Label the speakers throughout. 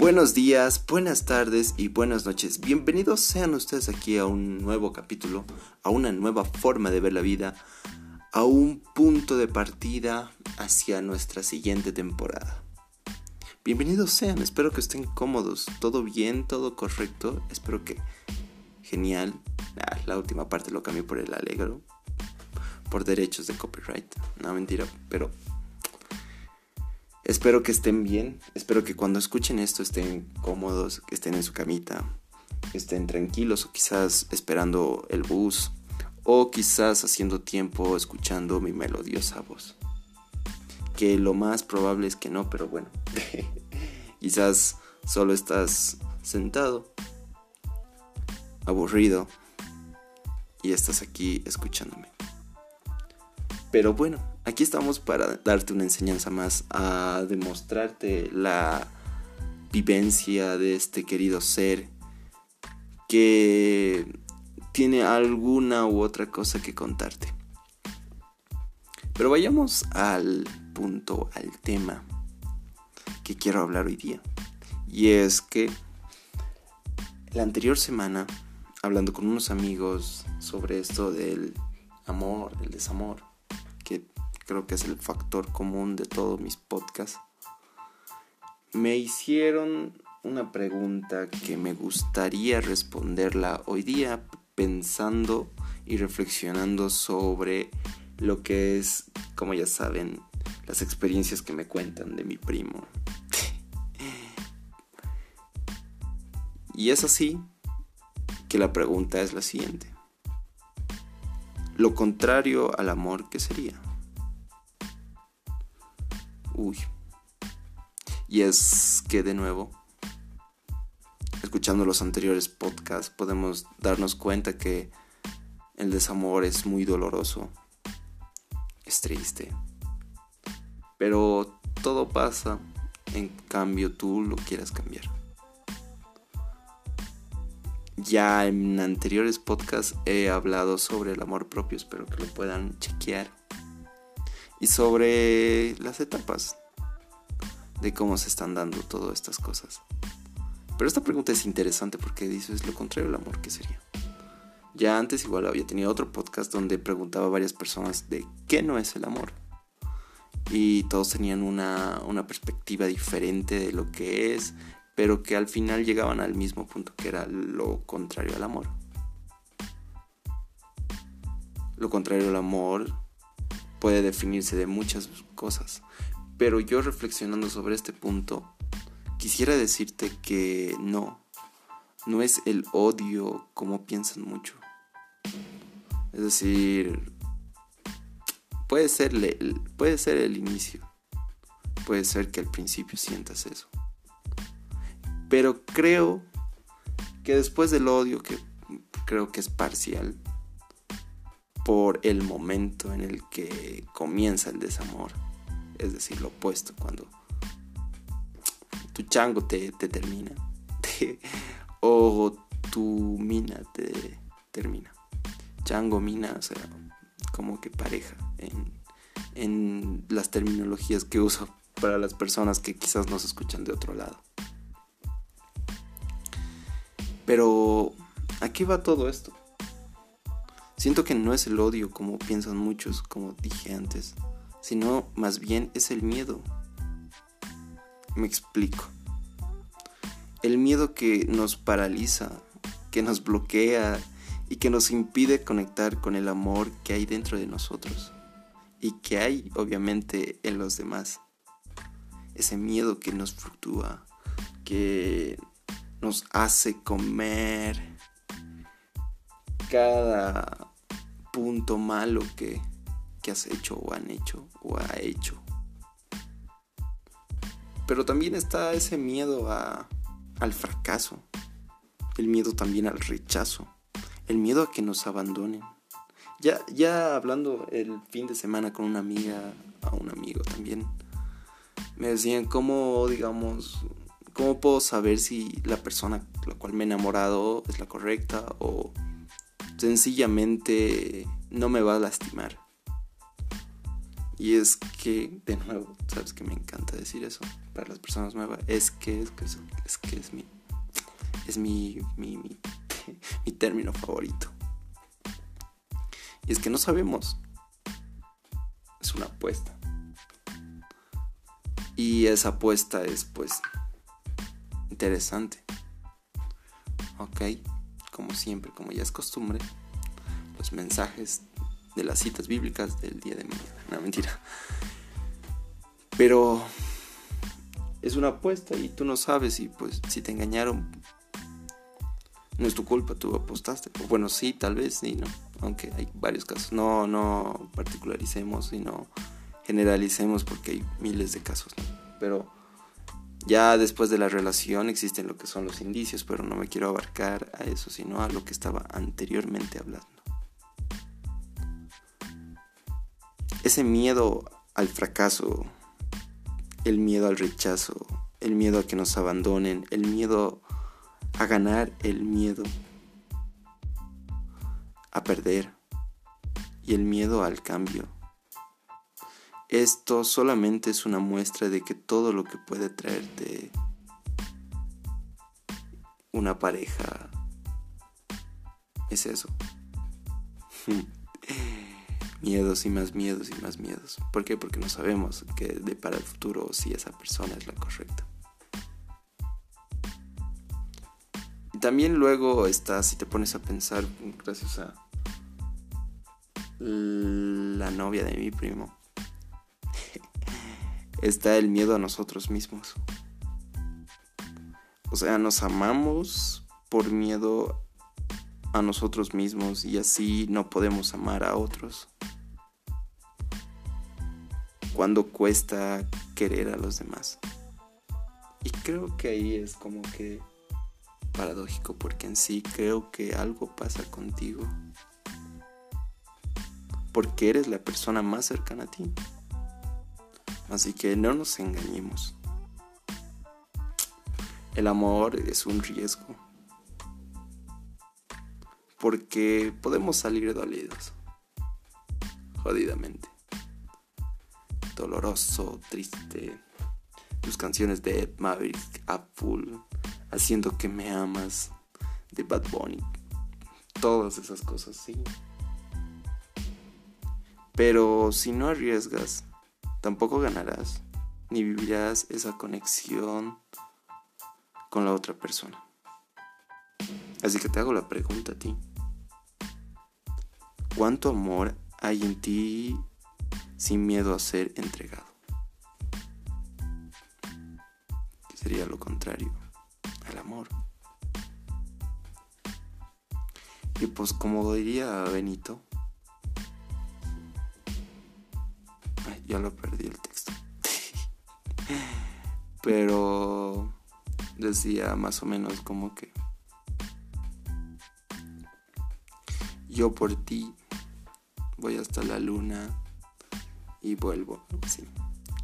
Speaker 1: Buenos días, buenas tardes y buenas noches. Bienvenidos sean ustedes aquí a un nuevo capítulo, a una nueva forma de ver la vida, a un punto de partida hacia nuestra siguiente temporada. Bienvenidos sean, espero que estén cómodos, todo bien, todo correcto, espero que genial. Ah, la última parte lo cambié por el alegro, por derechos de copyright, no mentira, pero Espero que estén bien, espero que cuando escuchen esto estén cómodos, que estén en su camita, que estén tranquilos o quizás esperando el bus o quizás haciendo tiempo escuchando mi melodiosa voz. Que lo más probable es que no, pero bueno. quizás solo estás sentado, aburrido y estás aquí escuchándome. Pero bueno, aquí estamos para darte una enseñanza más, a demostrarte la vivencia de este querido ser que tiene alguna u otra cosa que contarte. Pero vayamos al punto, al tema que quiero hablar hoy día. Y es que la anterior semana, hablando con unos amigos sobre esto del amor, el desamor, creo que es el factor común de todos mis podcasts, me hicieron una pregunta que me gustaría responderla hoy día pensando y reflexionando sobre lo que es, como ya saben, las experiencias que me cuentan de mi primo. y es así que la pregunta es la siguiente. Lo contrario al amor, ¿qué sería? Y es que de nuevo, escuchando los anteriores podcasts, podemos darnos cuenta que el desamor es muy doloroso, es triste, pero todo pasa, en cambio tú lo quieras cambiar. Ya en anteriores podcasts he hablado sobre el amor propio, espero que lo puedan chequear y sobre las etapas de cómo se están dando todas estas cosas. Pero esta pregunta es interesante porque dices lo contrario al amor, ¿qué sería? Ya antes igual había tenido otro podcast donde preguntaba a varias personas de qué no es el amor. Y todos tenían una, una perspectiva diferente de lo que es, pero que al final llegaban al mismo punto que era lo contrario al amor. Lo contrario al amor puede definirse de muchas cosas. Pero yo reflexionando sobre este punto, quisiera decirte que no, no es el odio como piensan mucho. Es decir, puede ser, puede ser el inicio, puede ser que al principio sientas eso. Pero creo que después del odio, que creo que es parcial, por el momento en el que comienza el desamor. Es decir, lo opuesto, cuando tu chango te, termina. o tu mina te termina. Chango, mina, o sea, como que pareja en, en las terminologías que uso para las personas que quizás nos escuchan de otro lado. Pero, ¿a qué va todo esto? Siento que no es el odio como piensan muchos, como dije antes, sino más bien es el miedo. Me explico. El miedo que nos paraliza, que nos bloquea y que nos impide conectar con el amor que hay dentro de nosotros y que hay obviamente en los demás. Ese miedo que nos fluctúa, que nos hace comer cada punto malo que, has hecho o han hecho o ha hecho. Pero también está ese miedo a, al fracaso, el miedo también al rechazo, el miedo a que nos abandonen. Ya, ya hablando el fin de semana con una amiga, a un amigo también, me decían cómo, digamos, cómo puedo saber si la persona la cual me he enamorado es la correcta o sencillamente no me va a lastimar. Y es que, de nuevo, sabes que me encanta decir eso para las personas nuevas. Es que es que es, que es mi. Es mi, mi, mi, mi término favorito. Y es que no sabemos. Es una apuesta. Y esa apuesta es pues interesante. Ok, como siempre, como ya es costumbre, los mensajes de las citas bíblicas del día de mañana. No, mentira. Pero es una apuesta y tú no sabes y pues si te engañaron no es tu culpa, tú apostaste. Bueno, sí, tal vez, sí, ¿no? Aunque hay varios casos. No, no particularicemos y no generalicemos porque hay miles de casos. Pero ya después de la relación existen lo que son los indicios, pero no me quiero abarcar a eso, sino a lo que estaba anteriormente hablando. Ese miedo al fracaso, el miedo al rechazo, el miedo a que nos abandonen, el miedo a ganar, el miedo a perder y el miedo al cambio. Esto solamente es una muestra de que todo lo que puede traerte una pareja es eso. miedos y más miedos y más miedos. ¿Por qué? Porque no sabemos que de para el futuro si esa persona es la correcta. También luego está, si te pones a pensar, gracias a la novia de mi primo, está el miedo a nosotros mismos. O sea, nos amamos por miedo a nosotros mismos y así no podemos amar a otros cuando cuesta querer a los demás. Y creo que ahí es como que paradójico porque en sí creo que algo pasa contigo. Porque eres la persona más cercana a ti. Así que no nos engañemos. El amor es un riesgo. Porque podemos salir dolidos. Jodidamente doloroso, triste. Tus canciones de Ed Maverick, Apple, Haciendo que me amas, de Bad Bunny. Todas esas cosas, sí. Pero si no arriesgas, tampoco ganarás, ni vivirás esa conexión con la otra persona. Así que te hago la pregunta a ti. ¿Cuánto amor hay en ti sin miedo a ser entregado. Sería lo contrario al amor. Y pues como diría Benito, ya lo perdí el texto. Pero decía más o menos como que yo por ti voy hasta la luna y vuelvo. Sí.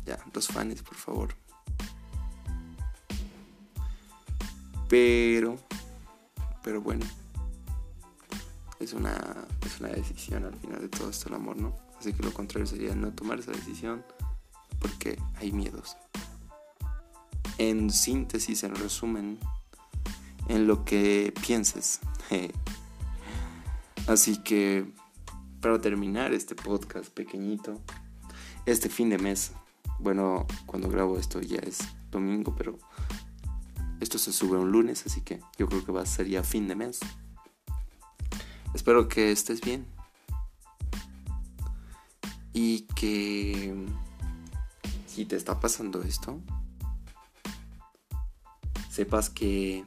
Speaker 1: Ya, los fans, por favor. Pero, pero bueno, es una, es una decisión al final de todo esto el amor, ¿no? Así que lo contrario sería no tomar esa decisión porque hay miedos. En síntesis, en resumen, en lo que pienses. Así que, para terminar este podcast pequeñito, este fin de mes. Bueno, cuando grabo esto ya es domingo, pero esto se sube un lunes, así que yo creo que va a ser ya fin de mes. Espero que estés bien. Y que si te está pasando esto, sepas que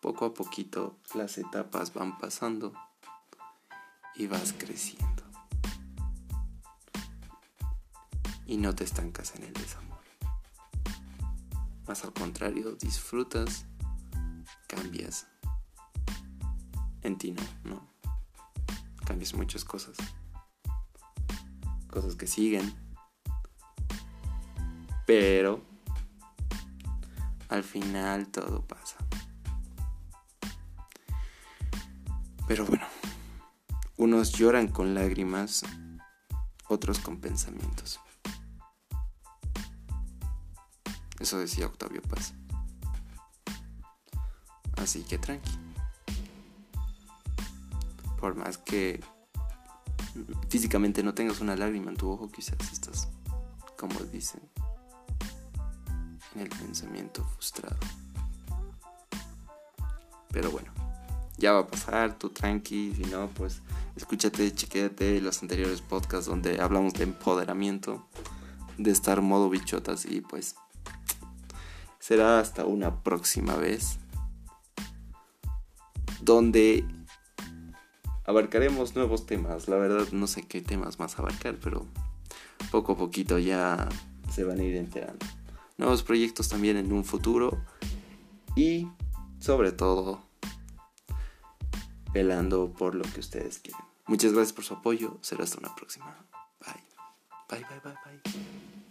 Speaker 1: poco a poquito las etapas van pasando y vas creciendo. y no te estancas en el desamor. Más al contrario, disfrutas, cambias. En ti no, no. Cambias muchas cosas. Cosas que siguen. Pero al final todo pasa. Pero bueno, unos lloran con lágrimas otros con pensamientos. Eso decía Octavio Paz. Así que tranqui. Por más que físicamente no tengas una lágrima en tu ojo, quizás estás, como dicen, en el pensamiento frustrado. Pero bueno, ya va a pasar, tú tranqui, si no, pues escúchate, chequéate los anteriores podcasts donde hablamos de empoderamiento, de estar modo bichotas y pues será hasta una próxima vez donde abarcaremos nuevos temas. La verdad no sé qué temas más abarcar, pero poco a poquito ya se van a ir enterando. Nuevos proyectos también en un futuro y sobre todo velando por lo que ustedes quieren. Muchas gracias por su apoyo. Será hasta una próxima. Bye. Bye, bye, bye, bye.